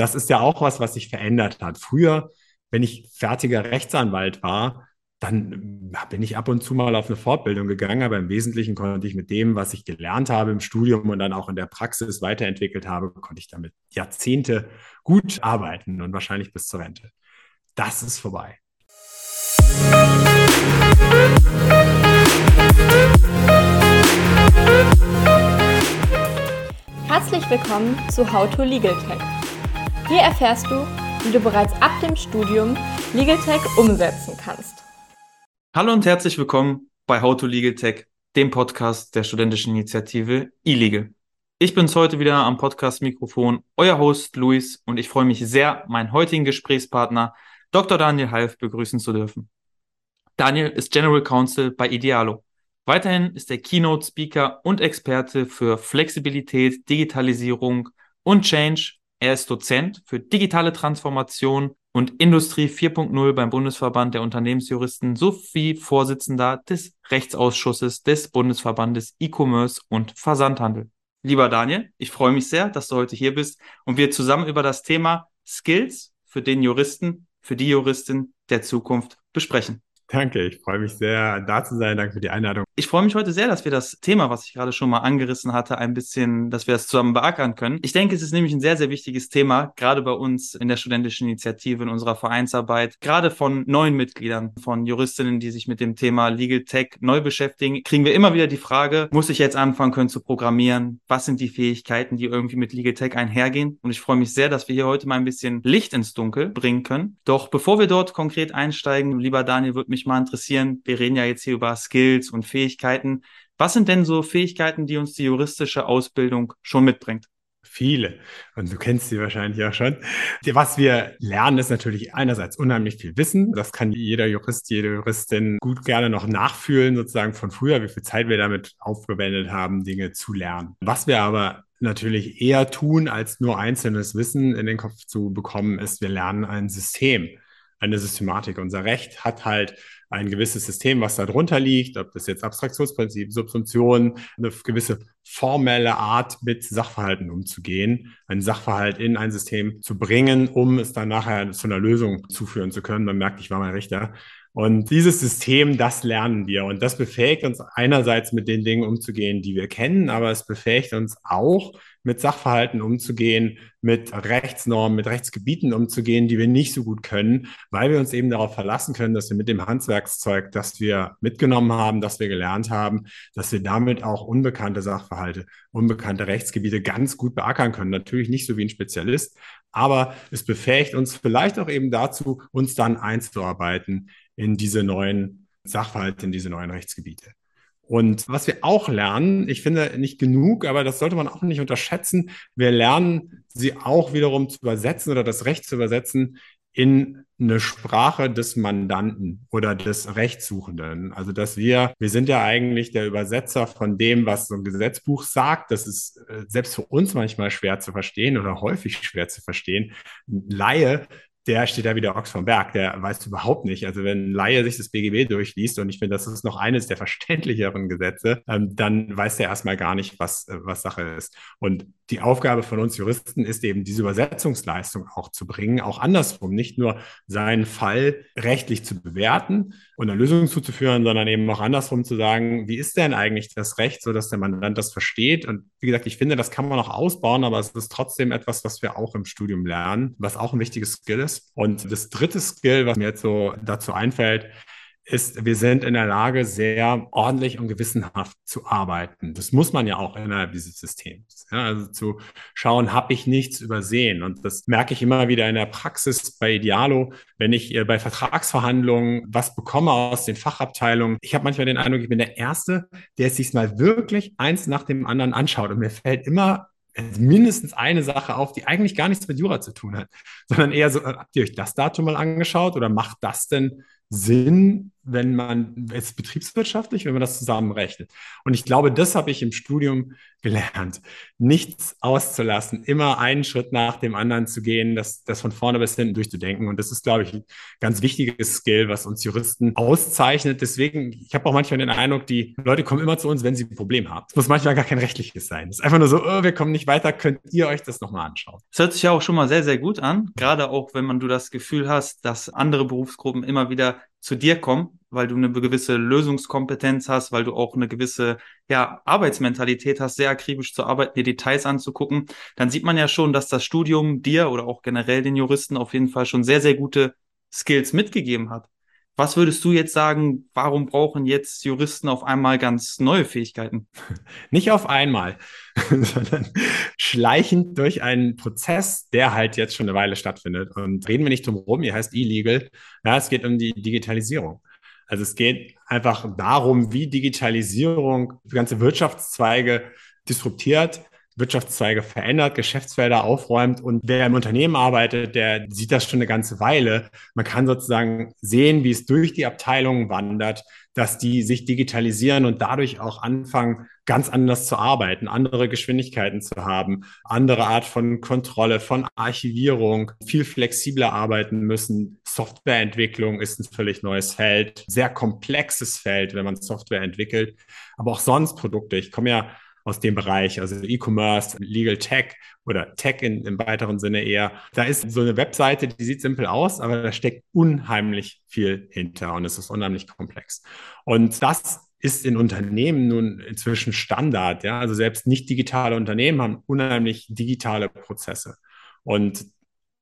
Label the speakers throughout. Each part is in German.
Speaker 1: das ist ja auch was, was sich verändert hat. Früher, wenn ich fertiger Rechtsanwalt war, dann bin ich ab und zu mal auf eine Fortbildung gegangen, aber im Wesentlichen konnte ich mit dem, was ich gelernt habe im Studium und dann auch in der Praxis weiterentwickelt habe, konnte ich damit Jahrzehnte gut arbeiten und wahrscheinlich bis zur Rente. Das ist vorbei.
Speaker 2: Herzlich willkommen zu How to Legal Tech. Hier erfährst du, wie du bereits ab dem Studium Legal Tech umsetzen kannst.
Speaker 3: Hallo und herzlich willkommen bei How to Legal Tech, dem Podcast der studentischen Initiative eLegal. Ich bin's heute wieder am Podcast-Mikrofon, euer Host Luis, und ich freue mich sehr, meinen heutigen Gesprächspartner Dr. Daniel Half begrüßen zu dürfen. Daniel ist General Counsel bei Idealo. Weiterhin ist er Keynote-Speaker und Experte für Flexibilität, Digitalisierung und Change. Er ist Dozent für digitale Transformation und Industrie 4.0 beim Bundesverband der Unternehmensjuristen sowie Vorsitzender des Rechtsausschusses des Bundesverbandes E-Commerce und Versandhandel. Lieber Daniel, ich freue mich sehr, dass du heute hier bist und wir zusammen über das Thema Skills für den Juristen, für die Juristin der Zukunft besprechen.
Speaker 1: Danke, ich freue mich sehr, da zu sein. Danke für die Einladung.
Speaker 3: Ich freue mich heute sehr, dass wir das Thema, was ich gerade schon mal angerissen hatte, ein bisschen, dass wir es zusammen beackern können. Ich denke, es ist nämlich ein sehr, sehr wichtiges Thema, gerade bei uns in der studentischen Initiative, in unserer Vereinsarbeit, gerade von neuen Mitgliedern, von Juristinnen, die sich mit dem Thema Legal Tech neu beschäftigen, kriegen wir immer wieder die Frage, muss ich jetzt anfangen können zu programmieren? Was sind die Fähigkeiten, die irgendwie mit Legal Tech einhergehen? Und ich freue mich sehr, dass wir hier heute mal ein bisschen Licht ins Dunkel bringen können. Doch bevor wir dort konkret einsteigen, lieber Daniel, würde mich mich mal interessieren, wir reden ja jetzt hier über Skills und Fähigkeiten. Was sind denn so Fähigkeiten, die uns die juristische Ausbildung schon mitbringt?
Speaker 1: Viele. Und du kennst sie wahrscheinlich auch schon. Was wir lernen, ist natürlich einerseits unheimlich viel Wissen. Das kann jeder Jurist, jede Juristin gut gerne noch nachfühlen, sozusagen von früher, wie viel Zeit wir damit aufgewendet haben, Dinge zu lernen. Was wir aber natürlich eher tun, als nur einzelnes Wissen in den Kopf zu bekommen, ist, wir lernen ein System eine Systematik. Unser Recht hat halt ein gewisses System, was da drunter liegt, ob das jetzt Abstraktionsprinzip, Subsumption, eine gewisse formelle Art mit Sachverhalten umzugehen, einen Sachverhalt in ein System zu bringen, um es dann nachher zu einer Lösung zuführen zu können. Man merkt, ich war mal Richter. Und dieses System, das lernen wir. Und das befähigt uns einerseits mit den Dingen umzugehen, die wir kennen, aber es befähigt uns auch, mit Sachverhalten umzugehen, mit Rechtsnormen, mit Rechtsgebieten umzugehen, die wir nicht so gut können, weil wir uns eben darauf verlassen können, dass wir mit dem Handwerkszeug, das wir mitgenommen haben, das wir gelernt haben, dass wir damit auch unbekannte Sachverhalte, unbekannte Rechtsgebiete ganz gut beackern können. Natürlich nicht so wie ein Spezialist, aber es befähigt uns vielleicht auch eben dazu, uns dann einzuarbeiten in diese neuen Sachverhalte, in diese neuen Rechtsgebiete. Und was wir auch lernen, ich finde nicht genug, aber das sollte man auch nicht unterschätzen, wir lernen sie auch wiederum zu übersetzen oder das Recht zu übersetzen in eine Sprache des Mandanten oder des Rechtssuchenden. Also dass wir, wir sind ja eigentlich der Übersetzer von dem, was so ein Gesetzbuch sagt. Das ist äh, selbst für uns manchmal schwer zu verstehen oder häufig schwer zu verstehen. Laie der steht da wie der Ochs vom Berg, der weiß überhaupt nicht. Also wenn ein Laie sich das BGB durchliest, und ich finde, das ist noch eines der verständlicheren Gesetze, ähm, dann weiß der erstmal gar nicht, was, äh, was Sache ist. Und die Aufgabe von uns Juristen ist eben, diese Übersetzungsleistung auch zu bringen, auch andersrum, nicht nur seinen Fall rechtlich zu bewerten und eine Lösung zuzuführen, sondern eben auch andersrum zu sagen, wie ist denn eigentlich das Recht, so dass der Mandant das versteht? Und wie gesagt, ich finde, das kann man auch ausbauen, aber es ist trotzdem etwas, was wir auch im Studium lernen, was auch ein wichtiges Skill ist. Und das dritte Skill, was mir jetzt so dazu einfällt, ist, wir sind in der Lage, sehr ordentlich und gewissenhaft zu arbeiten. Das muss man ja auch innerhalb dieses Systems. Ja, also zu schauen, habe ich nichts übersehen. Und das merke ich immer wieder in der Praxis bei Idealo, wenn ich äh, bei Vertragsverhandlungen was bekomme aus den Fachabteilungen. Ich habe manchmal den Eindruck, ich bin der Erste, der es sich mal wirklich eins nach dem anderen anschaut. Und mir fällt immer mindestens eine Sache auf, die eigentlich gar nichts mit Jura zu tun hat, sondern eher so, habt ihr euch das Datum mal angeschaut oder macht das denn Sinn wenn man es betriebswirtschaftlich, wenn man das zusammenrechnet. Und ich glaube, das habe ich im Studium gelernt, nichts auszulassen, immer einen Schritt nach dem anderen zu gehen, das, das von vorne bis hinten durchzudenken. Und das ist, glaube ich, ein ganz wichtiges Skill, was uns Juristen auszeichnet. Deswegen, ich habe auch manchmal den Eindruck, die Leute kommen immer zu uns, wenn sie ein Problem haben. Es muss manchmal gar kein rechtliches sein. Es ist einfach nur so, oh, wir kommen nicht weiter, könnt ihr euch das nochmal anschauen.
Speaker 3: Das hört sich ja auch schon mal sehr, sehr gut an. Gerade auch, wenn man du das Gefühl hast, dass andere Berufsgruppen immer wieder zu dir kommen, weil du eine gewisse Lösungskompetenz hast, weil du auch eine gewisse ja, Arbeitsmentalität hast, sehr akribisch zu arbeiten, die Details anzugucken, dann sieht man ja schon, dass das Studium dir oder auch generell den Juristen auf jeden Fall schon sehr, sehr gute Skills mitgegeben hat. Was würdest du jetzt sagen, warum brauchen jetzt Juristen auf einmal ganz neue Fähigkeiten?
Speaker 1: Nicht auf einmal, sondern schleichend durch einen Prozess, der halt jetzt schon eine Weile stattfindet. Und reden wir nicht drum rum, ihr heißt illegal. Ja, es geht um die Digitalisierung. Also es geht einfach darum, wie Digitalisierung ganze Wirtschaftszweige disruptiert, Wirtschaftszweige verändert, Geschäftsfelder aufräumt. Und wer im Unternehmen arbeitet, der sieht das schon eine ganze Weile. Man kann sozusagen sehen, wie es durch die Abteilungen wandert, dass die sich digitalisieren und dadurch auch anfangen, ganz anders zu arbeiten, andere Geschwindigkeiten zu haben, andere Art von Kontrolle, von Archivierung, viel flexibler arbeiten müssen. Softwareentwicklung ist ein völlig neues Feld, sehr komplexes Feld, wenn man Software entwickelt, aber auch sonst Produkte. Ich komme ja aus dem Bereich, also E-Commerce, Legal Tech oder Tech in, im weiteren Sinne eher. Da ist so eine Webseite, die sieht simpel aus, aber da steckt unheimlich viel hinter und es ist unheimlich komplex. Und das ist in Unternehmen nun inzwischen Standard. Ja? Also selbst nicht digitale Unternehmen haben unheimlich digitale Prozesse. Und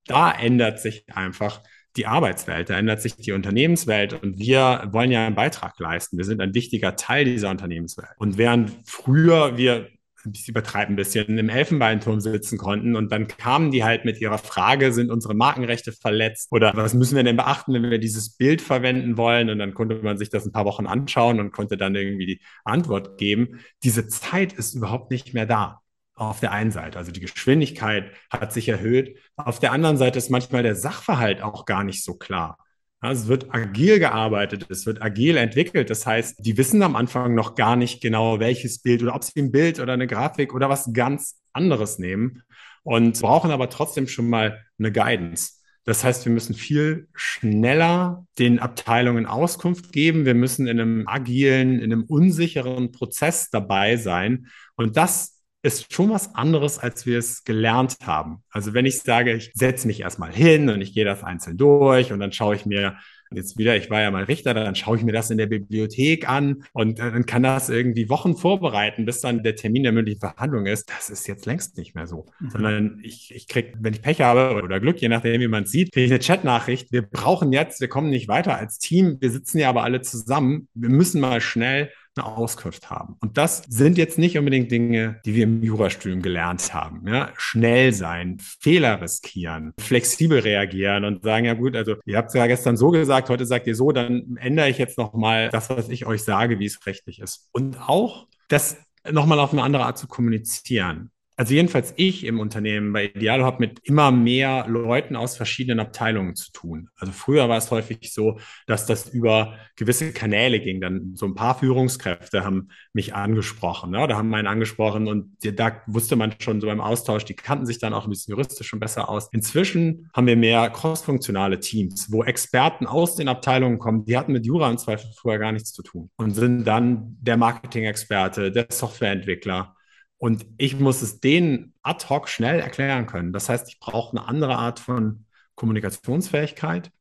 Speaker 1: da ändert sich einfach die Arbeitswelt, da ändert sich die Unternehmenswelt und wir wollen ja einen Beitrag leisten. Wir sind ein wichtiger Teil dieser Unternehmenswelt. Und während früher wir ich übertreibe ein bisschen, im Elfenbeinturm sitzen konnten. Und dann kamen die halt mit ihrer Frage, sind unsere Markenrechte verletzt? Oder was müssen wir denn beachten, wenn wir dieses Bild verwenden wollen? Und dann konnte man sich das ein paar Wochen anschauen und konnte dann irgendwie die Antwort geben. Diese Zeit ist überhaupt nicht mehr da auf der einen Seite. Also die Geschwindigkeit hat sich erhöht. Auf der anderen Seite ist manchmal der Sachverhalt auch gar nicht so klar. Also es wird agil gearbeitet, es wird agil entwickelt. Das heißt, die wissen am Anfang noch gar nicht genau, welches Bild oder ob sie ein Bild oder eine Grafik oder was ganz anderes nehmen und brauchen aber trotzdem schon mal eine Guidance. Das heißt, wir müssen viel schneller den Abteilungen Auskunft geben. Wir müssen in einem agilen, in einem unsicheren Prozess dabei sein. Und das ist schon was anderes, als wir es gelernt haben. Also wenn ich sage, ich setze mich erstmal hin und ich gehe das einzeln durch und dann schaue ich mir jetzt wieder, ich war ja mal Richter, dann schaue ich mir das in der Bibliothek an und dann kann das irgendwie Wochen vorbereiten, bis dann der Termin der mündlichen Verhandlung ist. Das ist jetzt längst nicht mehr so. Mhm. Sondern ich, ich kriege, wenn ich Pech habe oder Glück, je nachdem, wie man es sieht, kriege ich eine Chatnachricht. Wir brauchen jetzt, wir kommen nicht weiter als Team. Wir sitzen ja aber alle zusammen. Wir müssen mal schnell eine Auskunft haben. Und das sind jetzt nicht unbedingt Dinge, die wir im Jurastudium gelernt haben. Ja? Schnell sein, Fehler riskieren, flexibel reagieren und sagen, ja gut, also ihr habt es ja gestern so gesagt, heute sagt ihr so, dann ändere ich jetzt nochmal das, was ich euch sage, wie es rechtlich ist. Und auch das nochmal auf eine andere Art zu kommunizieren. Also jedenfalls ich im Unternehmen bei Idealo habe mit immer mehr Leuten aus verschiedenen Abteilungen zu tun. Also früher war es häufig so, dass das über gewisse Kanäle ging. Dann so ein paar Führungskräfte haben mich angesprochen, ne? da haben einen angesprochen und da wusste man schon so beim Austausch, die kannten sich dann auch ein bisschen juristisch schon besser aus. Inzwischen haben wir mehr crossfunktionale Teams, wo Experten aus den Abteilungen kommen, die hatten mit Jura im Zweifel vorher gar nichts zu tun und sind dann der Marketing-Experte, der Softwareentwickler und ich muss es denen ad hoc schnell erklären können. Das heißt, ich brauche eine andere Art von Kommunikationsfähigkeit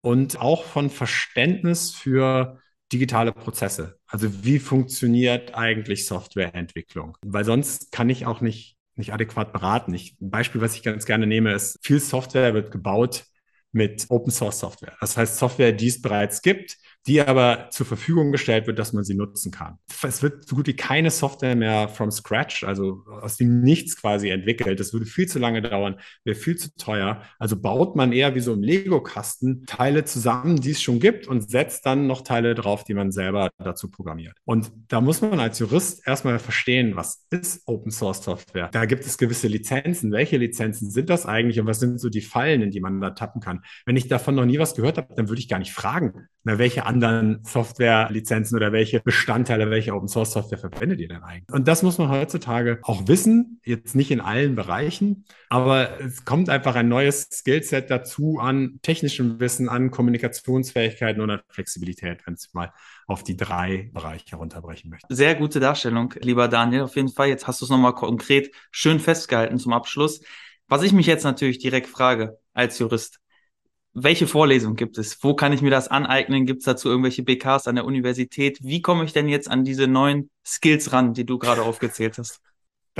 Speaker 1: und auch von Verständnis für digitale Prozesse. Also wie funktioniert eigentlich Softwareentwicklung? Weil sonst kann ich auch nicht, nicht adäquat beraten. Ich, ein Beispiel, was ich ganz gerne nehme, ist, viel Software wird gebaut mit Open Source Software. Das heißt, Software, die es bereits gibt, die aber zur Verfügung gestellt wird, dass man sie nutzen kann. Es wird so gut wie keine Software mehr from scratch, also aus dem Nichts quasi entwickelt. Das würde viel zu lange dauern, wäre viel zu teuer. Also baut man eher wie so im Lego-Kasten Teile zusammen, die es schon gibt und setzt dann noch Teile drauf, die man selber dazu programmiert. Und da muss man als Jurist erstmal verstehen, was ist Open Source Software? Da gibt es gewisse Lizenzen. Welche Lizenzen sind das eigentlich und was sind so die Fallen, in die man da tappen kann? Wenn ich davon noch nie was gehört habe, dann würde ich gar nicht fragen, na, welche anderen Softwarelizenzen oder welche Bestandteile, welche Open Source Software verwendet ihr denn eigentlich? Und das muss man heutzutage auch wissen, jetzt nicht in allen Bereichen, aber es kommt einfach ein neues Skillset dazu an technischem Wissen, an Kommunikationsfähigkeiten und an Flexibilität, wenn es mal auf die drei Bereiche runterbrechen möchte.
Speaker 3: Sehr gute Darstellung, lieber Daniel. Auf jeden Fall. Jetzt hast du es nochmal konkret schön festgehalten zum Abschluss. Was ich mich jetzt natürlich direkt frage als Jurist, welche Vorlesung gibt es? Wo kann ich mir das aneignen? Gibt es dazu irgendwelche BKs an der Universität? Wie komme ich denn jetzt an diese neuen Skills ran, die du gerade aufgezählt hast?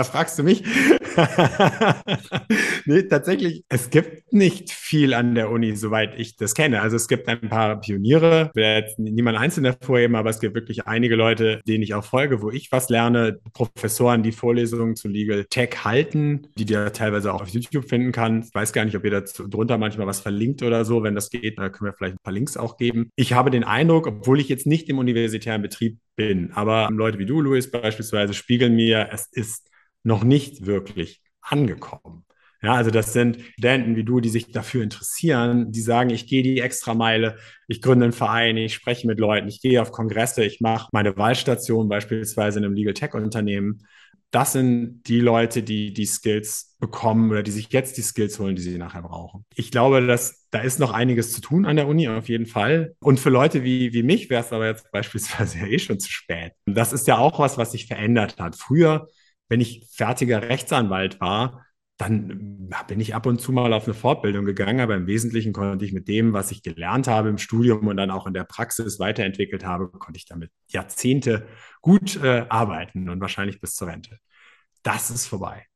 Speaker 1: Da fragst du mich. nee, tatsächlich, es gibt nicht viel an der Uni, soweit ich das kenne. Also es gibt ein paar Pioniere, will jetzt niemand einzeln hervorheben, aber es gibt wirklich einige Leute, denen ich auch folge, wo ich was lerne. Professoren, die Vorlesungen zu Legal Tech halten, die dir teilweise auch auf YouTube finden kann. Ich weiß gar nicht, ob ihr da drunter manchmal was verlinkt oder so. Wenn das geht, dann können wir vielleicht ein paar Links auch geben. Ich habe den Eindruck, obwohl ich jetzt nicht im universitären Betrieb bin, aber Leute wie du, Luis, beispielsweise, spiegeln mir, es ist noch nicht wirklich angekommen. Ja, also das sind Studenten wie du, die sich dafür interessieren, die sagen, ich gehe die Extrameile, ich gründe einen Verein, ich spreche mit Leuten, ich gehe auf Kongresse, ich mache meine Wahlstation beispielsweise in einem Legal Tech Unternehmen. Das sind die Leute, die die Skills bekommen oder die sich jetzt die Skills holen, die sie nachher brauchen. Ich glaube, dass da ist noch einiges zu tun an der Uni auf jeden Fall. Und für Leute wie, wie mich wäre es aber jetzt beispielsweise ja eh schon zu spät. Das ist ja auch was, was sich verändert hat. Früher wenn ich fertiger Rechtsanwalt war, dann bin ich ab und zu mal auf eine Fortbildung gegangen, aber im Wesentlichen konnte ich mit dem, was ich gelernt habe im Studium und dann auch in der Praxis weiterentwickelt habe, konnte ich damit Jahrzehnte gut äh, arbeiten und wahrscheinlich bis zur Rente. Das ist vorbei.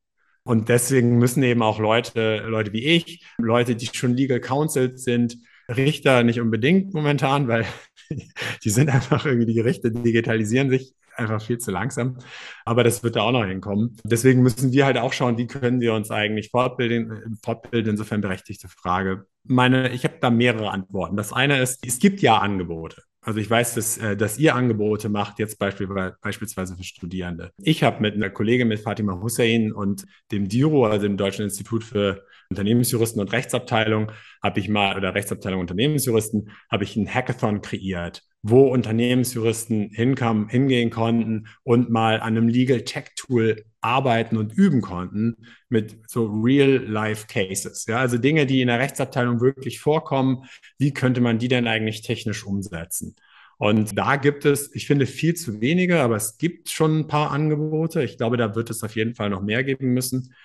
Speaker 1: Und deswegen müssen eben auch Leute, Leute wie ich, Leute, die schon Legal Counsel sind, Richter nicht unbedingt momentan, weil die sind einfach irgendwie, die Gerichte digitalisieren sich einfach viel zu langsam. Aber das wird da auch noch hinkommen. Deswegen müssen wir halt auch schauen, wie können wir uns eigentlich fortbilden. Fortbilden, insofern berechtigte Frage. Meine, ich habe da mehrere Antworten. Das eine ist, es gibt ja Angebote. Also ich weiß, dass, äh, dass ihr Angebote macht, jetzt beispielsweise für Studierende. Ich habe mit einer Kollegin, mit Fatima Hussein und dem DIRO, also dem Deutschen Institut für Unternehmensjuristen und Rechtsabteilung, habe ich mal, oder Rechtsabteilung Unternehmensjuristen, habe ich einen Hackathon kreiert wo Unternehmensjuristen hinkamen, hingehen konnten und mal an einem Legal Tech Tool arbeiten und üben konnten mit so Real-Life-Cases. Ja, also Dinge, die in der Rechtsabteilung wirklich vorkommen. Wie könnte man die denn eigentlich technisch umsetzen? Und da gibt es, ich finde, viel zu wenige, aber es gibt schon ein paar Angebote. Ich glaube, da wird es auf jeden Fall noch mehr geben müssen.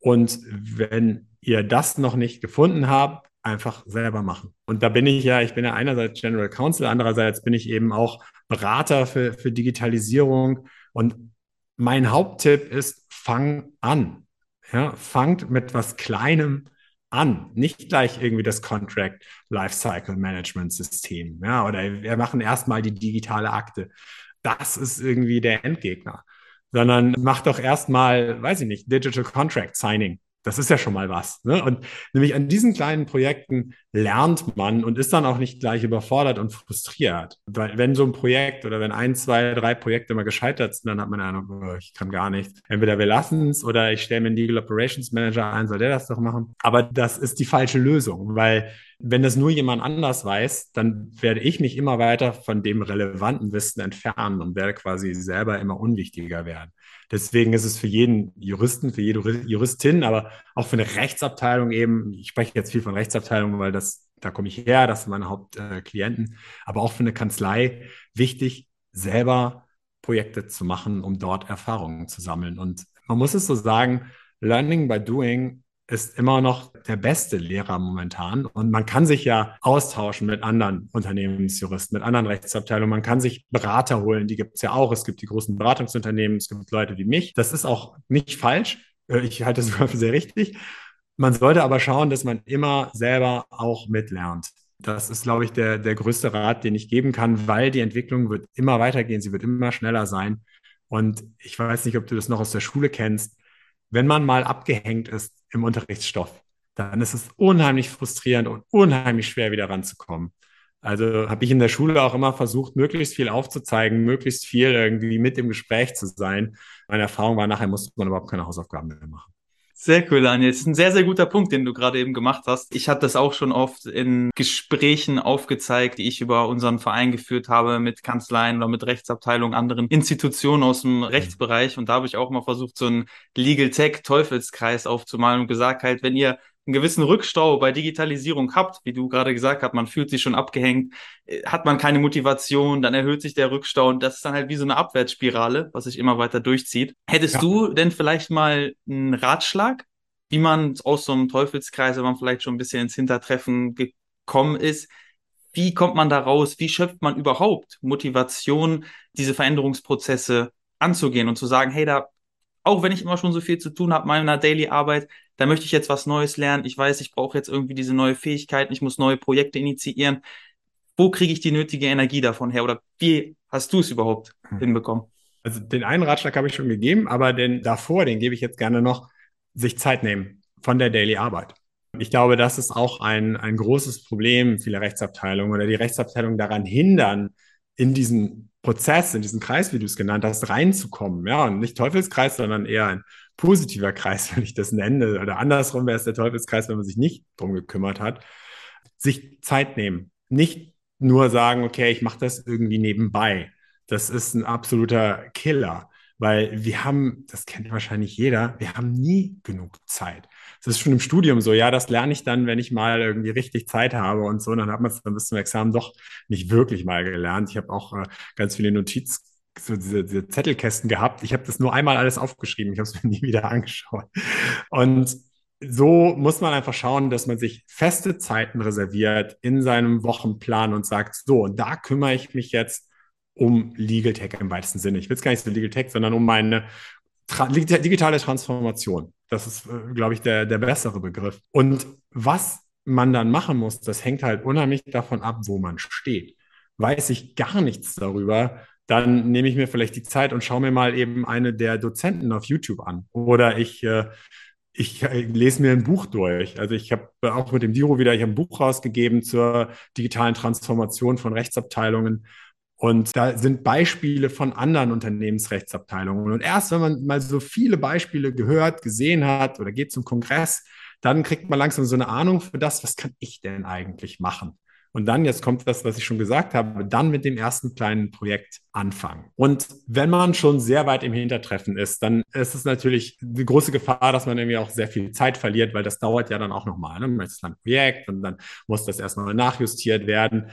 Speaker 1: Und wenn ihr das noch nicht gefunden habt, einfach selber machen. Und da bin ich ja, ich bin ja einerseits General Counsel, andererseits bin ich eben auch Berater für, für Digitalisierung. Und mein Haupttipp ist, fang an. Ja, fangt mit was Kleinem an. Nicht gleich irgendwie das Contract Lifecycle Management System. Ja, oder wir machen erstmal die digitale Akte. Das ist irgendwie der Endgegner. Sondern macht doch erstmal, weiß ich nicht, Digital Contract Signing das ist ja schon mal was. Ne? Und nämlich an diesen kleinen Projekten lernt man und ist dann auch nicht gleich überfordert und frustriert. Weil wenn so ein Projekt oder wenn ein, zwei, drei Projekte mal gescheitert sind, dann hat man eine Ahnung, oh, ich kann gar nicht. Entweder wir lassen es oder ich stelle mir einen Legal Operations Manager ein, soll der das doch machen. Aber das ist die falsche Lösung, weil wenn das nur jemand anders weiß, dann werde ich mich immer weiter von dem relevanten Wissen entfernen und werde quasi selber immer unwichtiger werden. Deswegen ist es für jeden Juristen, für jede Juristin, aber auch für eine Rechtsabteilung eben, ich spreche jetzt viel von Rechtsabteilung, weil das, da komme ich her, das sind meine Hauptklienten, aber auch für eine Kanzlei wichtig, selber Projekte zu machen, um dort Erfahrungen zu sammeln. Und man muss es so sagen, Learning by Doing ist immer noch der beste Lehrer momentan. Und man kann sich ja austauschen mit anderen Unternehmensjuristen, mit anderen Rechtsabteilungen. Man kann sich Berater holen, die gibt es ja auch. Es gibt die großen Beratungsunternehmen, es gibt Leute wie mich. Das ist auch nicht falsch. Äh, ich halte es sogar für sehr richtig. Man sollte aber schauen, dass man immer selber auch mitlernt. Das ist, glaube ich, der, der größte Rat, den ich geben kann, weil die Entwicklung wird immer weitergehen, sie wird immer schneller sein. Und ich weiß nicht, ob du das noch aus der Schule kennst. Wenn man mal abgehängt ist im Unterrichtsstoff, dann ist es unheimlich frustrierend und unheimlich schwer, wieder ranzukommen. Also habe ich in der Schule auch immer versucht, möglichst viel aufzuzeigen, möglichst viel irgendwie mit im Gespräch zu sein. Meine Erfahrung war, nachher musste man überhaupt keine Hausaufgaben mehr machen.
Speaker 3: Sehr cool, Daniel. Das ist ein sehr, sehr guter Punkt, den du gerade eben gemacht hast. Ich hatte das auch schon oft in Gesprächen aufgezeigt, die ich über unseren Verein geführt habe mit Kanzleien oder mit Rechtsabteilungen, anderen Institutionen aus dem Rechtsbereich. Und da habe ich auch mal versucht, so einen Legal Tech Teufelskreis aufzumalen und gesagt halt, wenn ihr einen gewissen Rückstau bei Digitalisierung habt, wie du gerade gesagt hast, man fühlt sich schon abgehängt, äh, hat man keine Motivation, dann erhöht sich der Rückstau und das ist dann halt wie so eine Abwärtsspirale, was sich immer weiter durchzieht. Hättest ja. du denn vielleicht mal einen Ratschlag, wie man aus so einem Teufelskreis, wenn man vielleicht schon ein bisschen ins Hintertreffen gekommen ist, wie kommt man da raus? Wie schöpft man überhaupt Motivation, diese Veränderungsprozesse anzugehen und zu sagen, hey, da auch wenn ich immer schon so viel zu tun habe meiner Daily Arbeit, da möchte ich jetzt was Neues lernen. Ich weiß, ich brauche jetzt irgendwie diese neue Fähigkeiten, ich muss neue Projekte initiieren. Wo kriege ich die nötige Energie davon her? Oder wie hast du es überhaupt hm. hinbekommen?
Speaker 1: Also den einen Ratschlag habe ich schon gegeben, aber den davor, den gebe ich jetzt gerne noch, sich Zeit nehmen von der Daily Arbeit. Ich glaube, das ist auch ein, ein großes Problem vieler Rechtsabteilungen oder die Rechtsabteilungen daran hindern, in diesen Prozess, in diesen Kreis, wie du es genannt hast, reinzukommen. Ja, und nicht Teufelskreis, sondern eher ein positiver Kreis, wenn ich das nenne. Oder andersrum wäre es der Teufelskreis, wenn man sich nicht drum gekümmert hat. Sich Zeit nehmen. Nicht nur sagen, okay, ich mache das irgendwie nebenbei. Das ist ein absoluter Killer. Weil wir haben, das kennt wahrscheinlich jeder, wir haben nie genug Zeit. Das ist schon im Studium so, ja, das lerne ich dann, wenn ich mal irgendwie richtig Zeit habe und so. Und dann hat man es dann bis zum Examen doch nicht wirklich mal gelernt. Ich habe auch äh, ganz viele Notiz, so diese, diese Zettelkästen gehabt. Ich habe das nur einmal alles aufgeschrieben. Ich habe es mir nie wieder angeschaut. Und so muss man einfach schauen, dass man sich feste Zeiten reserviert in seinem Wochenplan und sagt, so, und da kümmere ich mich jetzt um Legal Tech im weitesten Sinne. Ich will es gar nicht so Legal Tech, sondern um meine Tra digitale Transformation. Das ist, äh, glaube ich, der, der bessere Begriff. Und was man dann machen muss, das hängt halt unheimlich davon ab, wo man steht. Weiß ich gar nichts darüber, dann nehme ich mir vielleicht die Zeit und schaue mir mal eben eine der Dozenten auf YouTube an. Oder ich, äh, ich äh, lese mir ein Buch durch. Also ich habe auch mit dem Diro wieder, ich habe ein Buch rausgegeben zur digitalen Transformation von Rechtsabteilungen. Und da sind Beispiele von anderen Unternehmensrechtsabteilungen. Und erst wenn man mal so viele Beispiele gehört, gesehen hat oder geht zum Kongress, dann kriegt man langsam so eine Ahnung für das, was kann ich denn eigentlich machen? Und dann, jetzt kommt das, was ich schon gesagt habe, dann mit dem ersten kleinen Projekt anfangen. Und wenn man schon sehr weit im Hintertreffen ist, dann ist es natürlich die große Gefahr, dass man irgendwie auch sehr viel Zeit verliert, weil das dauert ja dann auch nochmal. Ne? Man ist ein Projekt und dann muss das erstmal nachjustiert werden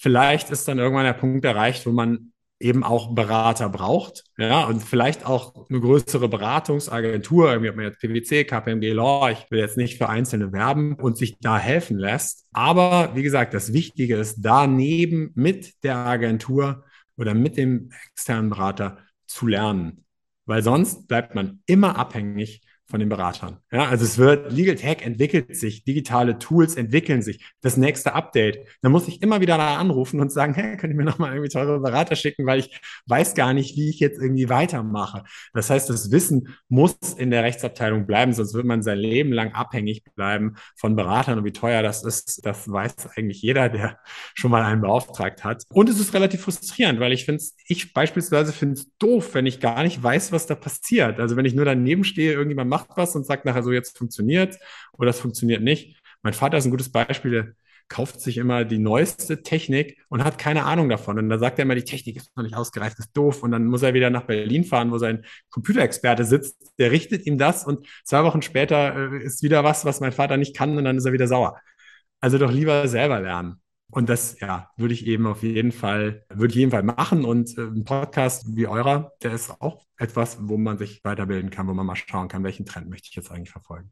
Speaker 1: vielleicht ist dann irgendwann der Punkt erreicht, wo man eben auch Berater braucht, ja, und vielleicht auch eine größere Beratungsagentur, irgendwie ob man jetzt PwC, KPMG Law, ich will jetzt nicht für Einzelne werben und sich da helfen lässt. Aber wie gesagt, das Wichtige ist, daneben mit der Agentur oder mit dem externen Berater zu lernen, weil sonst bleibt man immer abhängig von den Beratern. Ja, also es wird, Legal Tech entwickelt sich, digitale Tools entwickeln sich, das nächste Update. Da muss ich immer wieder da anrufen und sagen, hey, könnt ihr mir nochmal irgendwie teure Berater schicken, weil ich weiß gar nicht, wie ich jetzt irgendwie weitermache. Das heißt, das Wissen muss in der Rechtsabteilung bleiben, sonst wird man sein Leben lang abhängig bleiben von Beratern und wie teuer das ist, das weiß eigentlich jeder, der schon mal einen beauftragt hat. Und es ist relativ frustrierend, weil ich finde ich beispielsweise finde es doof, wenn ich gar nicht weiß, was da passiert. Also wenn ich nur daneben stehe, irgendjemand macht macht was und sagt nachher so, jetzt funktioniert oder das funktioniert nicht. Mein Vater ist ein gutes Beispiel, der kauft sich immer die neueste Technik und hat keine Ahnung davon. Und da sagt er immer, die Technik ist noch nicht ausgereift, ist doof. Und dann muss er wieder nach Berlin fahren, wo sein Computerexperte sitzt. Der richtet ihm das und zwei Wochen später äh, ist wieder was, was mein Vater nicht kann und dann ist er wieder sauer. Also doch lieber selber lernen. Und das, ja, würde ich eben auf jeden Fall, würde ich jeden Fall machen. Und äh, ein Podcast wie eurer, der ist auch etwas, wo man sich weiterbilden kann, wo man mal schauen kann, welchen Trend möchte ich jetzt eigentlich verfolgen.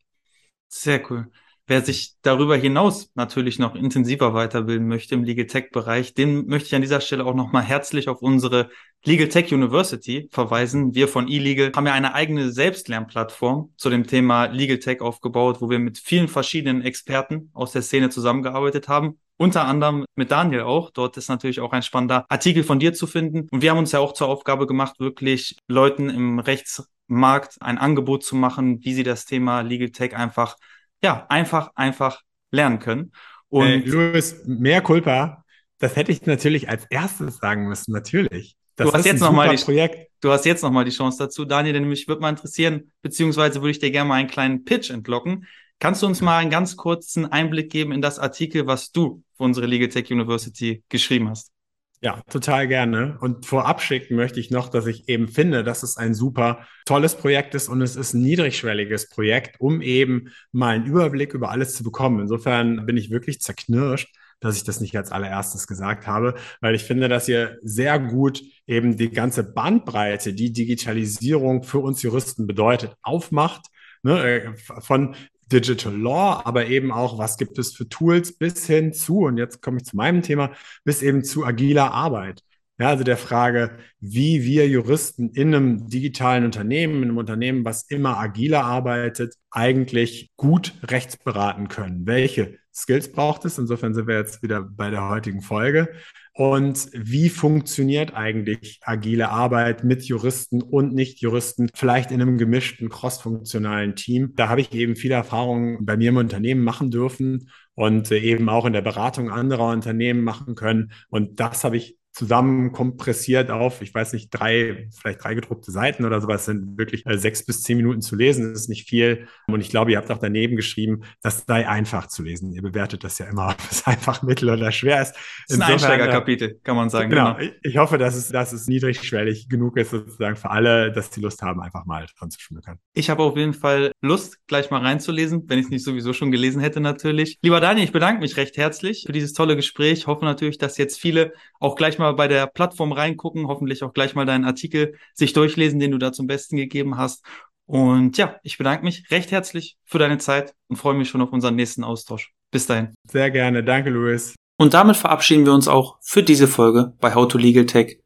Speaker 3: Sehr cool. Wer sich darüber hinaus natürlich noch intensiver weiterbilden möchte im Legal Tech Bereich, den möchte ich an dieser Stelle auch nochmal herzlich auf unsere Legal Tech University verweisen. Wir von eLegal haben ja eine eigene Selbstlernplattform zu dem Thema Legal Tech aufgebaut, wo wir mit vielen verschiedenen Experten aus der Szene zusammengearbeitet haben unter anderem mit Daniel auch. Dort ist natürlich auch ein spannender Artikel von dir zu finden. Und wir haben uns ja auch zur Aufgabe gemacht, wirklich Leuten im Rechtsmarkt ein Angebot zu machen, wie sie das Thema Legal Tech einfach, ja, einfach, einfach lernen können.
Speaker 1: Und äh, Louis, mehr Culpa, das hätte ich natürlich als erstes sagen müssen, natürlich.
Speaker 3: Das du hast jetzt noch mal die, Projekt. Du hast jetzt noch mal die Chance dazu, Daniel, denn mich würde mal interessieren, beziehungsweise würde ich dir gerne mal einen kleinen Pitch entlocken. Kannst du uns mal einen ganz kurzen Einblick geben in das Artikel, was du für unsere Legal Tech University geschrieben hast?
Speaker 1: Ja, total gerne. Und vorab schicken möchte ich noch, dass ich eben finde, dass es ein super tolles Projekt ist und es ist ein niedrigschwelliges Projekt, um eben mal einen Überblick über alles zu bekommen. Insofern bin ich wirklich zerknirscht, dass ich das nicht als allererstes gesagt habe, weil ich finde, dass ihr sehr gut eben die ganze Bandbreite, die Digitalisierung für uns Juristen bedeutet, aufmacht. Ne, äh, von Digital Law, aber eben auch, was gibt es für Tools bis hin zu, und jetzt komme ich zu meinem Thema, bis eben zu agiler Arbeit. Ja, also der Frage, wie wir Juristen in einem digitalen Unternehmen, in einem Unternehmen, was immer agiler arbeitet, eigentlich gut rechtsberaten können. Welche Skills braucht es? Insofern sind wir jetzt wieder bei der heutigen Folge. Und wie funktioniert eigentlich agile Arbeit mit Juristen und Nicht-Juristen, vielleicht in einem gemischten, crossfunktionalen Team? Da habe ich eben viele Erfahrungen bei mir im Unternehmen machen dürfen und eben auch in der Beratung anderer Unternehmen machen können. Und das habe ich zusammen kompressiert auf, ich weiß nicht, drei, vielleicht drei gedruckte Seiten oder sowas, sind wirklich äh, sechs bis zehn Minuten zu lesen. Das ist nicht viel. Und ich glaube, ihr habt auch daneben geschrieben, das sei einfach zu lesen. Ihr bewertet das ja immer, ob es einfach mittel oder schwer ist.
Speaker 3: Das ist ein Einsteigerkapitel, kann man sagen.
Speaker 1: Genau. genau. Ich hoffe, dass es, dass es niedrigschwellig genug ist, sozusagen für alle, dass die Lust haben, einfach mal dran zu schmückern.
Speaker 3: Ich habe auf jeden Fall Lust, gleich mal reinzulesen, wenn ich es nicht sowieso schon gelesen hätte, natürlich. Lieber Daniel, ich bedanke mich recht herzlich für dieses tolle Gespräch. Ich hoffe natürlich, dass jetzt viele auch gleich mal bei der Plattform reingucken, hoffentlich auch gleich mal deinen Artikel sich durchlesen, den du da zum Besten gegeben hast. Und ja, ich bedanke mich recht herzlich für deine Zeit und freue mich schon auf unseren nächsten Austausch. Bis dahin.
Speaker 1: Sehr gerne. Danke, Luis.
Speaker 3: Und damit verabschieden wir uns auch für diese Folge bei How to Legal Tech.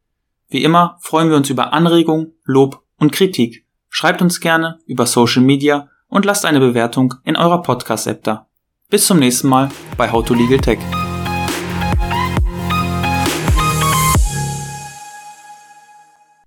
Speaker 3: Wie immer freuen wir uns über Anregungen, Lob und Kritik. Schreibt uns gerne über Social Media und lasst eine Bewertung in eurer Podcast-App da. Bis zum nächsten Mal bei How to Legal Tech.